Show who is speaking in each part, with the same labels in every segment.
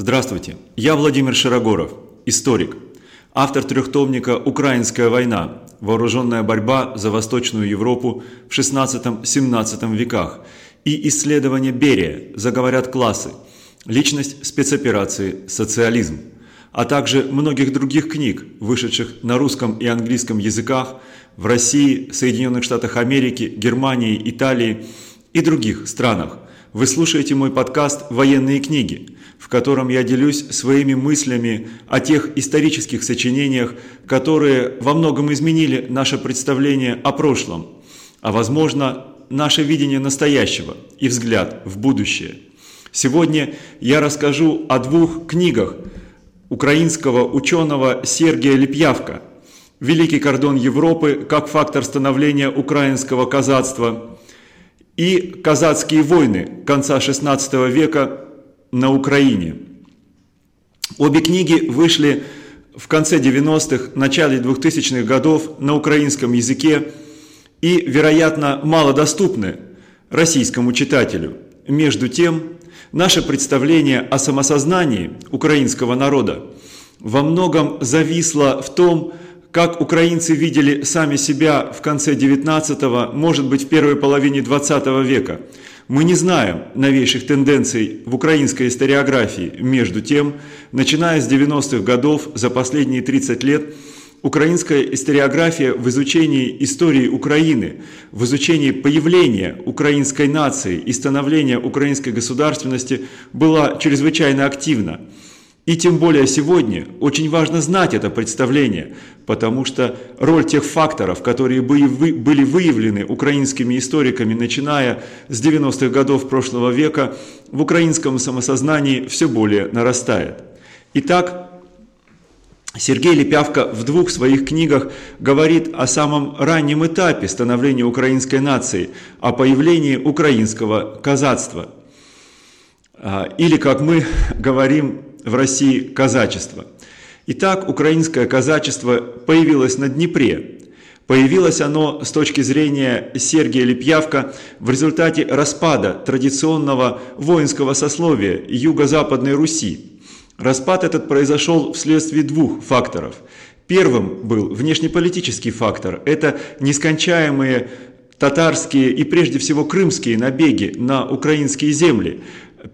Speaker 1: Здравствуйте, я Владимир Широгоров, историк, автор трехтомника «Украинская война. Вооруженная борьба за Восточную Европу в XVI-XVII веках» и исследование Берия «Заговорят классы. Личность спецоперации «Социализм», а также многих других книг, вышедших на русском и английском языках в России, Соединенных Штатах Америки, Германии, Италии и других странах – вы слушаете мой подкаст «Военные книги», в котором я делюсь своими мыслями о тех исторических сочинениях, которые во многом изменили наше представление о прошлом, а возможно, наше видение настоящего и взгляд в будущее. Сегодня я расскажу о двух книгах украинского ученого Сергия Лепьявка «Великий кордон Европы как фактор становления украинского казацтва» и казацкие войны конца XVI века на Украине. Обе книги вышли в конце 90-х, начале 2000-х годов на украинском языке и, вероятно, малодоступны российскому читателю. Между тем, наше представление о самосознании украинского народа во многом зависло в том, как украинцы видели сами себя в конце 19-го, может быть в первой половине 20 века. Мы не знаем новейших тенденций в украинской историографии. Между тем, начиная с 90-х годов, за последние 30 лет, украинская историография в изучении истории Украины, в изучении появления украинской нации и становления украинской государственности была чрезвычайно активна. И тем более сегодня очень важно знать это представление, потому что роль тех факторов, которые были выявлены украинскими историками, начиная с 90-х годов прошлого века, в украинском самосознании все более нарастает. Итак, Сергей Лепявка в двух своих книгах говорит о самом раннем этапе становления украинской нации, о появлении украинского казацтва. А, или, как мы говорим, в России казачество. Итак, украинское казачество появилось на Днепре. Появилось оно с точки зрения Сергия Лепьявка в результате распада традиционного воинского сословия Юго-Западной Руси. Распад этот произошел вследствие двух факторов. Первым был внешнеполитический фактор. Это нескончаемые татарские и прежде всего крымские набеги на украинские земли,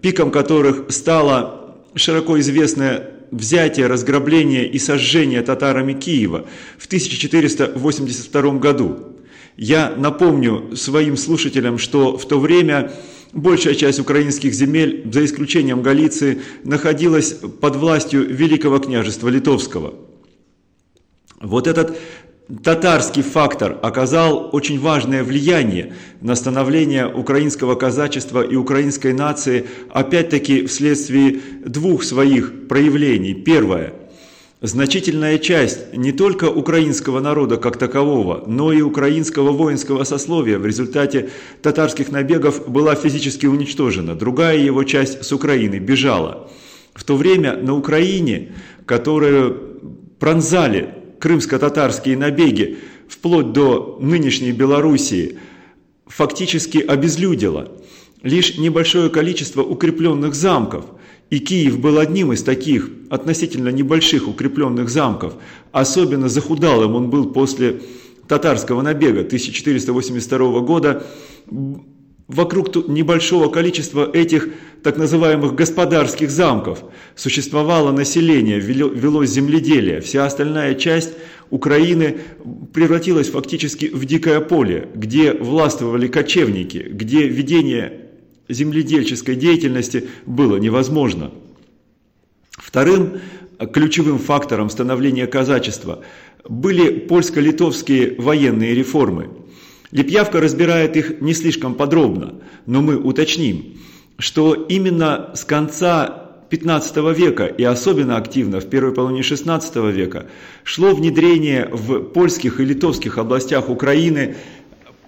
Speaker 1: пиком которых стало широко известное взятие, разграбление и сожжение татарами Киева в 1482 году. Я напомню своим слушателям, что в то время большая часть украинских земель, за исключением Галиции, находилась под властью Великого княжества Литовского. Вот этот татарский фактор оказал очень важное влияние на становление украинского казачества и украинской нации, опять-таки вследствие двух своих проявлений. Первое. Значительная часть не только украинского народа как такового, но и украинского воинского сословия в результате татарских набегов была физически уничтожена. Другая его часть с Украины бежала. В то время на Украине, которую пронзали крымско-татарские набеги вплоть до нынешней Белоруссии фактически обезлюдило. Лишь небольшое количество укрепленных замков, и Киев был одним из таких относительно небольших укрепленных замков, особенно захудалым он был после татарского набега 1482 года, Вокруг небольшого количества этих так называемых господарских замков существовало население, велось земледелие. Вся остальная часть Украины превратилась фактически в дикое поле, где властвовали кочевники, где ведение земледельческой деятельности было невозможно. Вторым ключевым фактором становления казачества были польско-литовские военные реформы – Лепьявка разбирает их не слишком подробно, но мы уточним, что именно с конца 15 века и особенно активно в первой половине 16 века шло внедрение в польских и литовских областях Украины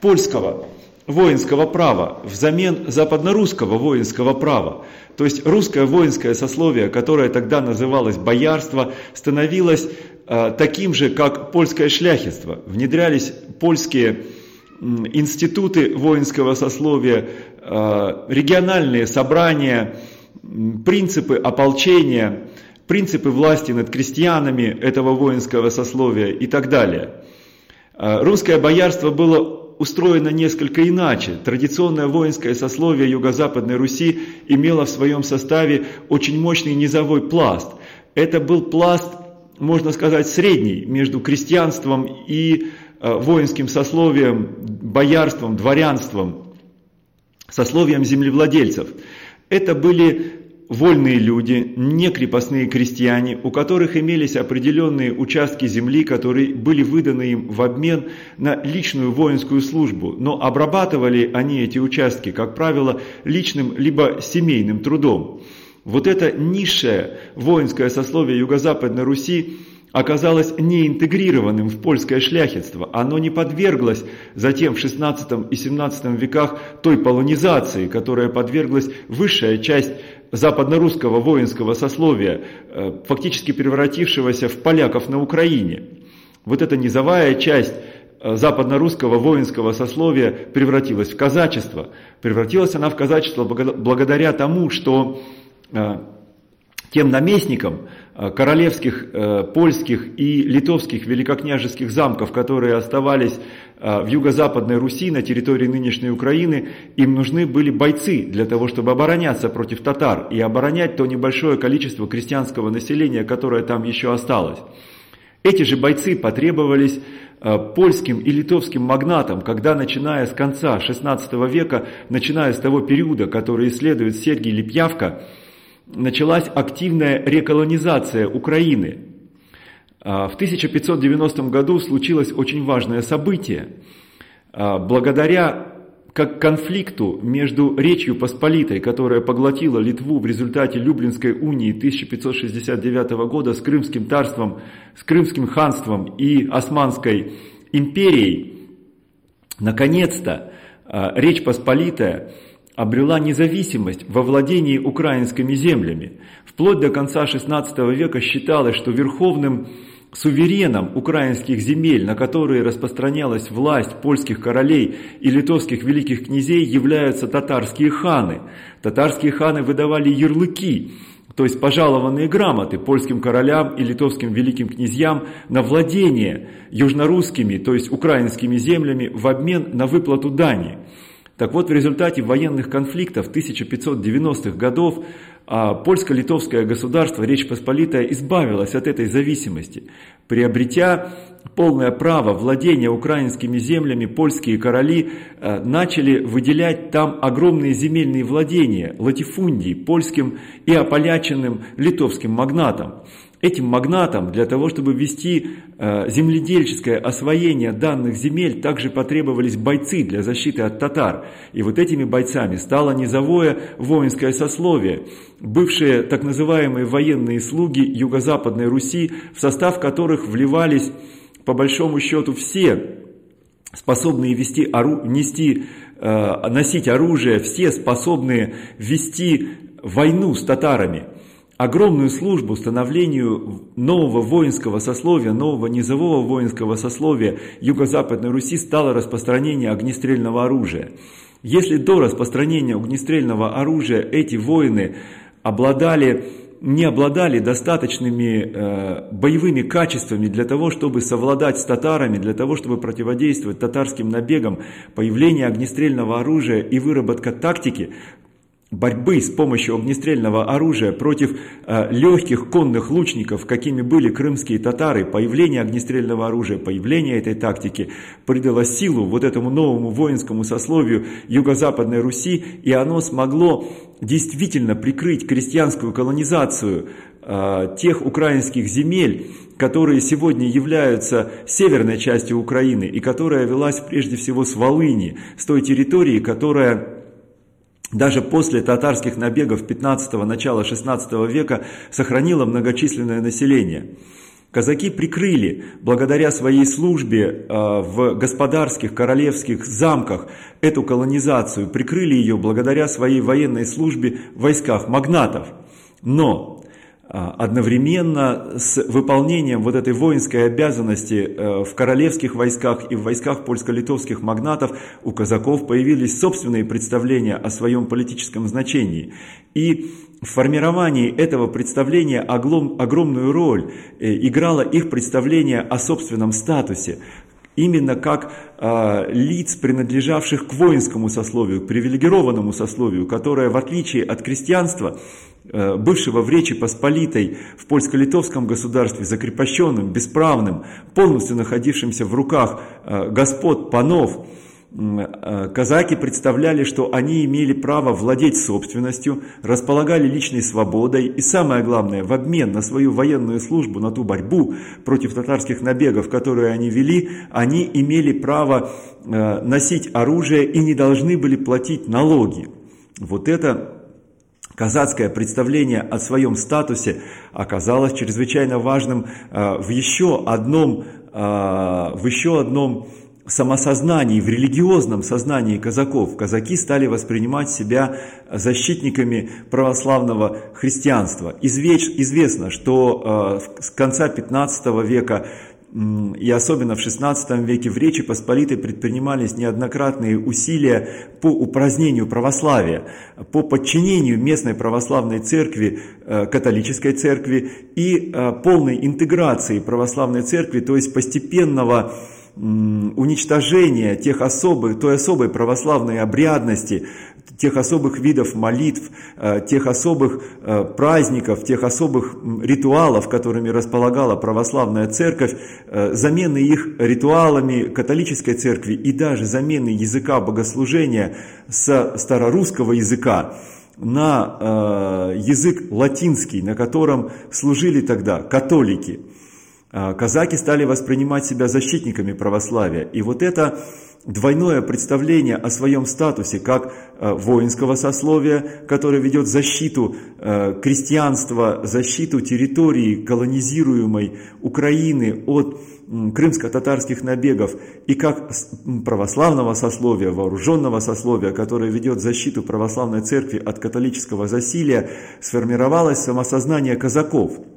Speaker 1: польского воинского права взамен западнорусского воинского права. То есть русское воинское сословие, которое тогда называлось боярство, становилось э, таким же, как польское шляхетство. Внедрялись польские институты воинского сословия, э, региональные собрания, принципы ополчения, принципы власти над крестьянами этого воинского сословия и так далее. А, русское боярство было устроено несколько иначе. Традиционное воинское сословие Юго-Западной Руси имело в своем составе очень мощный низовой пласт. Это был пласт, можно сказать, средний между крестьянством и воинским сословием, боярством, дворянством, сословием землевладельцев. Это были вольные люди, не крепостные крестьяне, у которых имелись определенные участки земли, которые были выданы им в обмен на личную воинскую службу, но обрабатывали они эти участки, как правило, личным либо семейным трудом. Вот это низшее воинское сословие Юго-Западной Руси оказалось не интегрированным в польское шляхетство. Оно не подверглось затем в XVI и XVII веках той полонизации, которая подверглась высшая часть западнорусского воинского сословия, э, фактически превратившегося в поляков на Украине. Вот эта низовая часть э, западнорусского воинского сословия превратилась в казачество. Превратилась она в казачество благодаря тому, что э, тем наместникам королевских, польских и литовских великокняжеских замков, которые оставались а, в юго-западной Руси, на территории нынешней Украины, им нужны были бойцы для того, чтобы обороняться против татар и оборонять то небольшое количество крестьянского населения, которое там еще осталось. Эти же бойцы потребовались польским и литовским магнатам, когда, начиная с конца XVI века, начиная с того периода, который исследует Сергий Лепьявка, началась активная реколонизация Украины. А, в 1590 году случилось очень важное событие. А, благодаря как конфликту между Речью Посполитой, которая поглотила Литву в результате Люблинской унии 1569 года с Крымским царством, с Крымским ханством и Османской империей, наконец-то а, Речь Посполитая обрела независимость во владении украинскими землями. Вплоть до конца XVI века считалось, что верховным сувереном украинских земель, на которые распространялась власть польских королей и литовских великих князей, являются татарские ханы. Татарские ханы выдавали ярлыки, то есть пожалованные грамоты польским королям и литовским великим князьям на владение южнорусскими, то есть украинскими землями в обмен на выплату дани. Так вот, в результате военных конфликтов 1590-х годов а польско-литовское государство, Речь Посполитая, избавилось от этой зависимости, приобретя полное право владения украинскими землями, польские короли э, начали выделять там огромные земельные владения, латифундии, польским и ополяченным литовским магнатам. Этим магнатам для того, чтобы вести э, земледельческое освоение данных земель, также потребовались бойцы для защиты от татар. И вот этими бойцами стало низовое воинское сословие, бывшие так называемые военные слуги Юго-Западной Руси, в состав которых вливались по большому счету все способные вести, ору, нести, э, носить оружие, все способные вести войну с татарами – огромную службу становлению нового воинского сословия, нового низового воинского сословия Юго-Западной Руси стало распространение огнестрельного оружия. Если до распространения огнестрельного оружия эти воины обладали не обладали достаточными э, боевыми качествами для того, чтобы совладать с татарами, для того, чтобы противодействовать татарским набегам, появление огнестрельного оружия и выработка тактики борьбы с помощью огнестрельного оружия против э, легких конных лучников, какими были крымские татары, появление огнестрельного оружия, появление этой тактики придало силу вот этому новому воинскому сословию Юго-Западной Руси, и оно смогло действительно прикрыть крестьянскую колонизацию э, тех украинских земель, которые сегодня являются северной частью Украины и которая велась прежде всего с Волыни, с той территории, которая даже после татарских набегов 15-го, начала 16 века сохранило многочисленное население. Казаки прикрыли, благодаря своей службе а, в господарских королевских замках, эту колонизацию, прикрыли ее благодаря своей военной службе в войсках магнатов. Но одновременно с выполнением вот этой воинской обязанности э, в королевских войсках и в войсках польско-литовских магнатов у казаков появились собственные представления о своем политическом значении. И в формировании этого представления огромную роль э, играло их представление о собственном статусе, именно как э, лиц, принадлежавших к воинскому сословию, к привилегированному сословию, которое, в отличие от крестьянства, Э, бывшего в Речи Посполитой в польско-литовском государстве, закрепощенным, бесправным, полностью находившимся в руках э, господ панов, казаки представляли, что они имели право владеть собственностью, располагали личной свободой и, самое главное, в обмен на свою военную службу, на ту борьбу против татарских набегов, которые они вели, они имели право носить оружие и не должны были платить налоги. Вот это Казацкое представление о своем статусе оказалось чрезвычайно важным э, в еще одном, э, в еще одном самосознании, в религиозном сознании казаков. Казаки стали воспринимать себя защитниками православного христианства. Известно, что э, с конца 15 века и особенно в XVI веке в Речи Посполитой предпринимались неоднократные усилия по упразднению православия, по подчинению местной православной церкви э, католической церкви и э, полной интеграции православной церкви, то есть постепенного уничтожения тех особых, той особой православной обрядности, тех особых видов молитв, э, тех особых э, праздников, тех особых ритуалов, которыми располагала православная церковь, э, замены их ритуалами католической церкви и даже замены языка богослужения с старорусского языка на язык латинский, на котором служили тогда католики – казаки стали воспринимать себя защитниками православия. И вот это двойное представление о своем статусе как а, воинского сословия, которое ведет защиту а, крестьянства, защиту территории колонизируемой Украины от крымско-татарских набегов, и как православного сословия, вооруженного сословия, которое ведет защиту православной церкви от католического засилия, сформировалось самосознание казаков –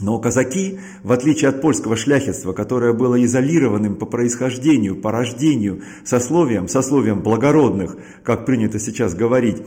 Speaker 1: но казаки, в отличие от польского шляхетства, которое было изолированным по происхождению, по рождению, сословием, сословием благородных, как принято сейчас говорить,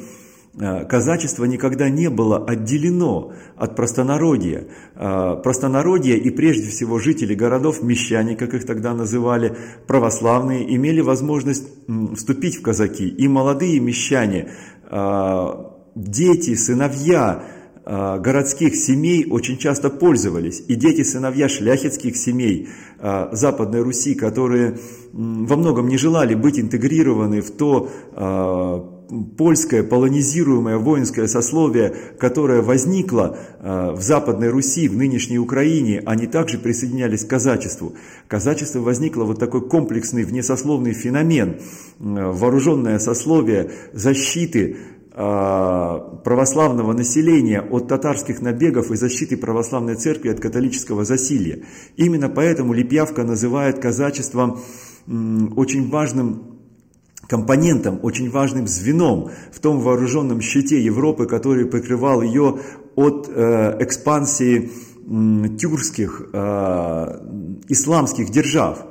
Speaker 1: э, казачество никогда не было отделено от простонародья. Э, простонародье и прежде всего жители городов, мещане, как их тогда называли, православные, имели возможность вступить в казаки. И молодые мещане, э, дети, сыновья, городских семей очень часто пользовались. И дети сыновья шляхетских семей э, Западной Руси, которые во многом не желали быть интегрированы в то э, польское полонизируемое воинское сословие, которое возникло в Западной Руси, в нынешней Украине, они также присоединялись к казачеству. Казачество возникло вот такой комплексный внесословный феномен, вооруженное сословие защиты православного населения от татарских набегов и защиты православной церкви от католического засилия. Именно поэтому Липьявка называет казачество очень важным компонентом, очень важным звеном в том вооруженном щите Европы, который покрывал ее от э, экспансии тюркских, э, исламских держав.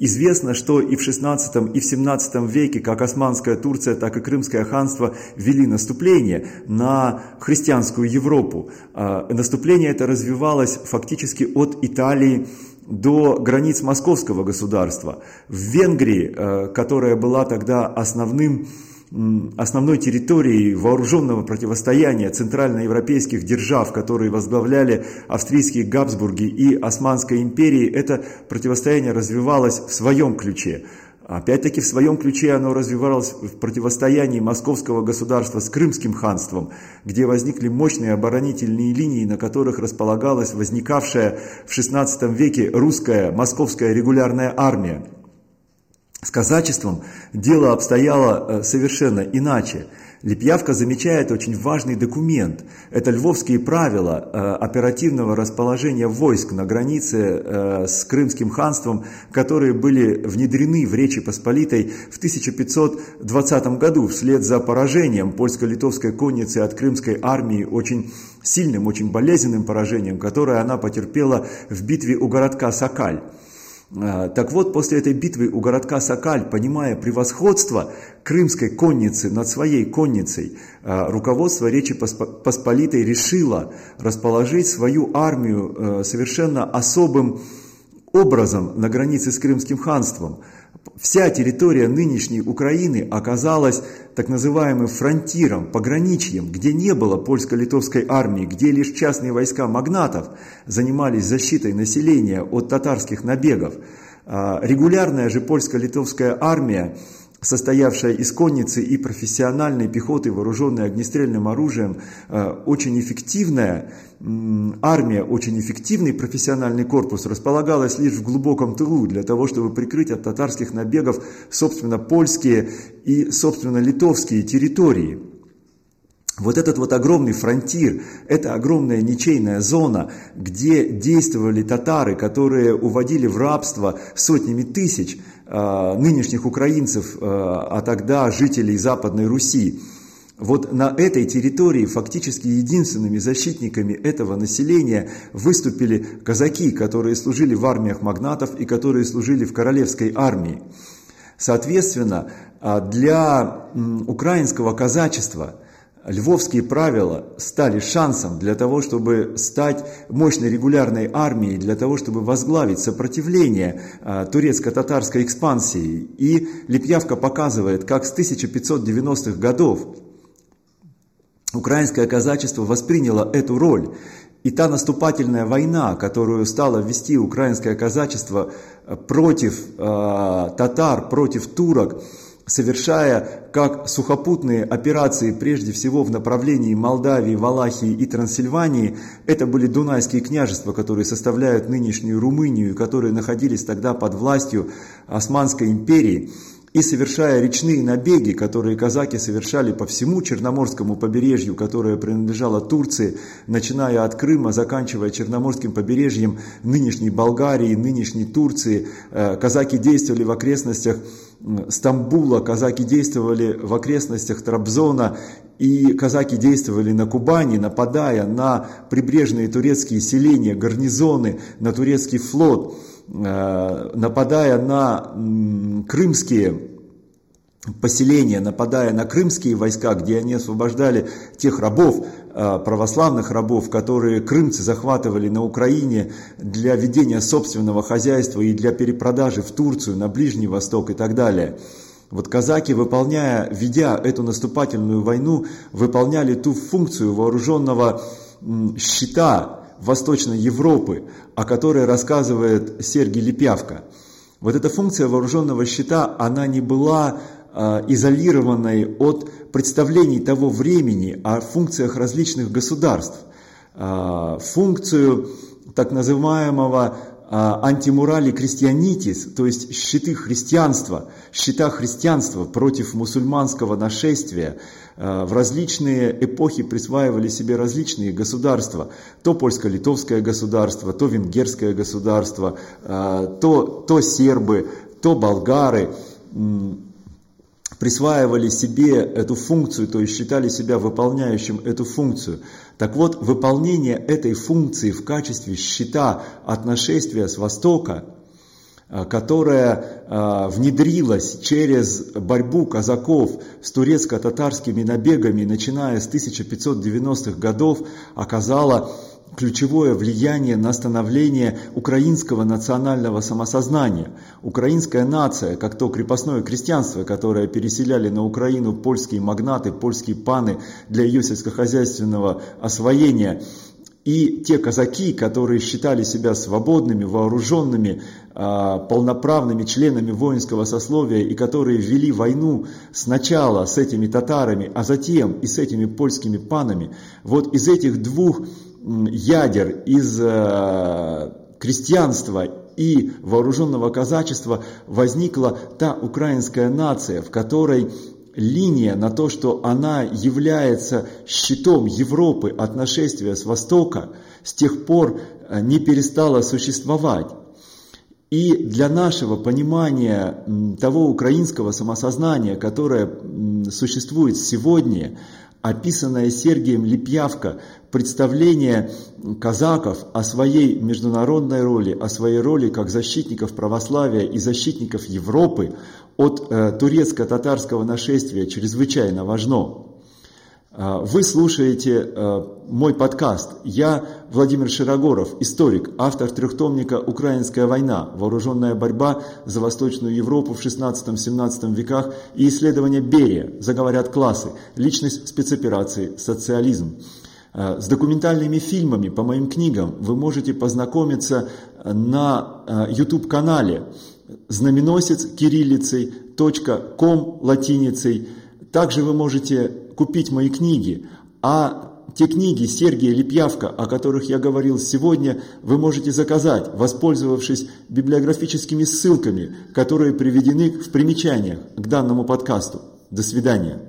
Speaker 1: Известно, что и в XVI, и в XVII веке как Османская Турция, так и Крымское ханство вели наступление на христианскую Европу. А, наступление это развивалось фактически от Италии до границ московского государства. В Венгрии, э, которая была тогда основным основной территорией вооруженного противостояния центральноевропейских держав, которые возглавляли австрийские Габсбурги и Османской империи, это противостояние развивалось в своем ключе. Опять-таки в своем ключе оно развивалось в противостоянии московского государства с Крымским ханством, где возникли мощные оборонительные линии, на которых располагалась возникавшая в XVI веке русская московская регулярная армия. С казачеством дело обстояло э, совершенно иначе. Лепьявка замечает очень важный документ. Это львовские правила э, оперативного расположения войск на границе э, с Крымским ханством, которые были внедрены в Речи Посполитой в 1520 году вслед за поражением польско-литовской конницы от крымской армии очень сильным, очень болезненным поражением, которое она потерпела в битве у городка Сакаль. А, так вот, после этой битвы у городка Сакаль, понимая превосходство крымской конницы над своей конницей, а, руководство Речи Посполитой решило расположить свою армию э, совершенно особым образом на границе с Крымским ханством – Вся территория нынешней Украины оказалась так называемым фронтиром, пограничьем, где не было польско-литовской армии, где лишь частные войска магнатов занимались защитой населения от татарских набегов. А, регулярная же польско-литовская армия состоявшая из конницы и профессиональной пехоты, вооруженной огнестрельным оружием, э, очень эффективная армия, очень эффективный профессиональный корпус располагалась лишь в глубоком тылу для того, чтобы прикрыть от татарских набегов, собственно, польские и, собственно, литовские территории. Вот этот вот огромный фронтир, это огромная ничейная зона, где действовали татары, которые уводили в рабство сотнями тысяч нынешних украинцев, э, а тогда жителей Западной Руси. Вот на этой территории фактически единственными защитниками этого населения выступили казаки, которые служили в армиях магнатов и которые служили в королевской армии. Соответственно, а, для украинского казачества – Львовские правила стали шансом для того, чтобы стать мощной регулярной армией, для того, чтобы возглавить сопротивление а, турецко-татарской экспансии. И Лепьявка показывает, как с 1590-х годов украинское казачество восприняло эту роль. И та наступательная война, которую стало вести украинское казачество против э, татар, против турок, совершая как сухопутные операции прежде всего в направлении Молдавии, Валахии и Трансильвании, это были Дунайские княжества, которые составляют нынешнюю Румынию, которые находились тогда под властью Османской империи, и совершая речные набеги, которые казаки совершали по всему Черноморскому побережью, которое принадлежало Турции, начиная от Крыма, заканчивая Черноморским побережьем нынешней Болгарии, нынешней Турции, э, казаки действовали в окрестностях Стамбула, казаки действовали в окрестностях Трабзона, и казаки действовали на Кубани, нападая на прибрежные турецкие селения, гарнизоны, на турецкий флот, нападая на крымские поселения, нападая на крымские войска, где они освобождали тех рабов, э, православных рабов, которые крымцы захватывали на Украине для ведения собственного хозяйства и для перепродажи в Турцию, на Ближний Восток и так далее. Вот казаки, выполняя, ведя эту наступательную войну, выполняли ту функцию вооруженного щита Восточной Европы, о которой рассказывает Сергий Лепявка. Вот эта функция вооруженного щита, она не была а, изолированной от представлений того времени о функциях различных государств. А, функцию так называемого антимурали крестьянитис, то есть щиты христианства, щита христианства против мусульманского нашествия, в различные эпохи присваивали себе различные государства, то польско-литовское государство, то венгерское государство, то, то сербы, то болгары, присваивали себе эту функцию, то есть считали себя выполняющим эту функцию. Так вот, выполнение этой функции в качестве щита от нашествия с Востока, а, которая внедрилась через борьбу казаков с турецко-татарскими набегами, начиная с 1590-х годов, оказала ключевое влияние на становление украинского национального самосознания. Украинская нация, как то крепостное крестьянство, которое переселяли на Украину польские магнаты, польские паны для ее сельскохозяйственного освоения, и те казаки, которые считали себя свободными, вооруженными, а, полноправными членами воинского сословия и которые вели войну сначала с этими татарами, а затем и с этими польскими панами, вот из этих двух ядер из э, крестьянства и вооруженного казачества возникла та украинская нация, в которой линия на то, что она является щитом Европы от нашествия с Востока, с тех пор э, не перестала существовать. И для нашего понимания того украинского самосознания, которое существует сегодня, описанная Сергием Лепьявко представление казаков о своей международной роли, о своей роли как защитников православия и защитников Европы от э, турецко-татарского нашествия чрезвычайно важно. Э, вы слушаете э, мой подкаст. Я Владимир Широгоров, историк, автор трехтомника «Украинская война. Вооруженная борьба за Восточную Европу в 16-17 веках» и исследование Берия «Заговорят классы. Личность спецоперации. Социализм». Э, с документальными фильмами по моим книгам вы можете познакомиться на YouTube-канале знаменосец кириллицей, .ком латиницей. Также вы можете купить мои книги, а те книги Сергия Лепьявка, о которых я говорил сегодня, вы можете заказать, воспользовавшись библиографическими ссылками, которые приведены в примечаниях к данному подкасту. До свидания.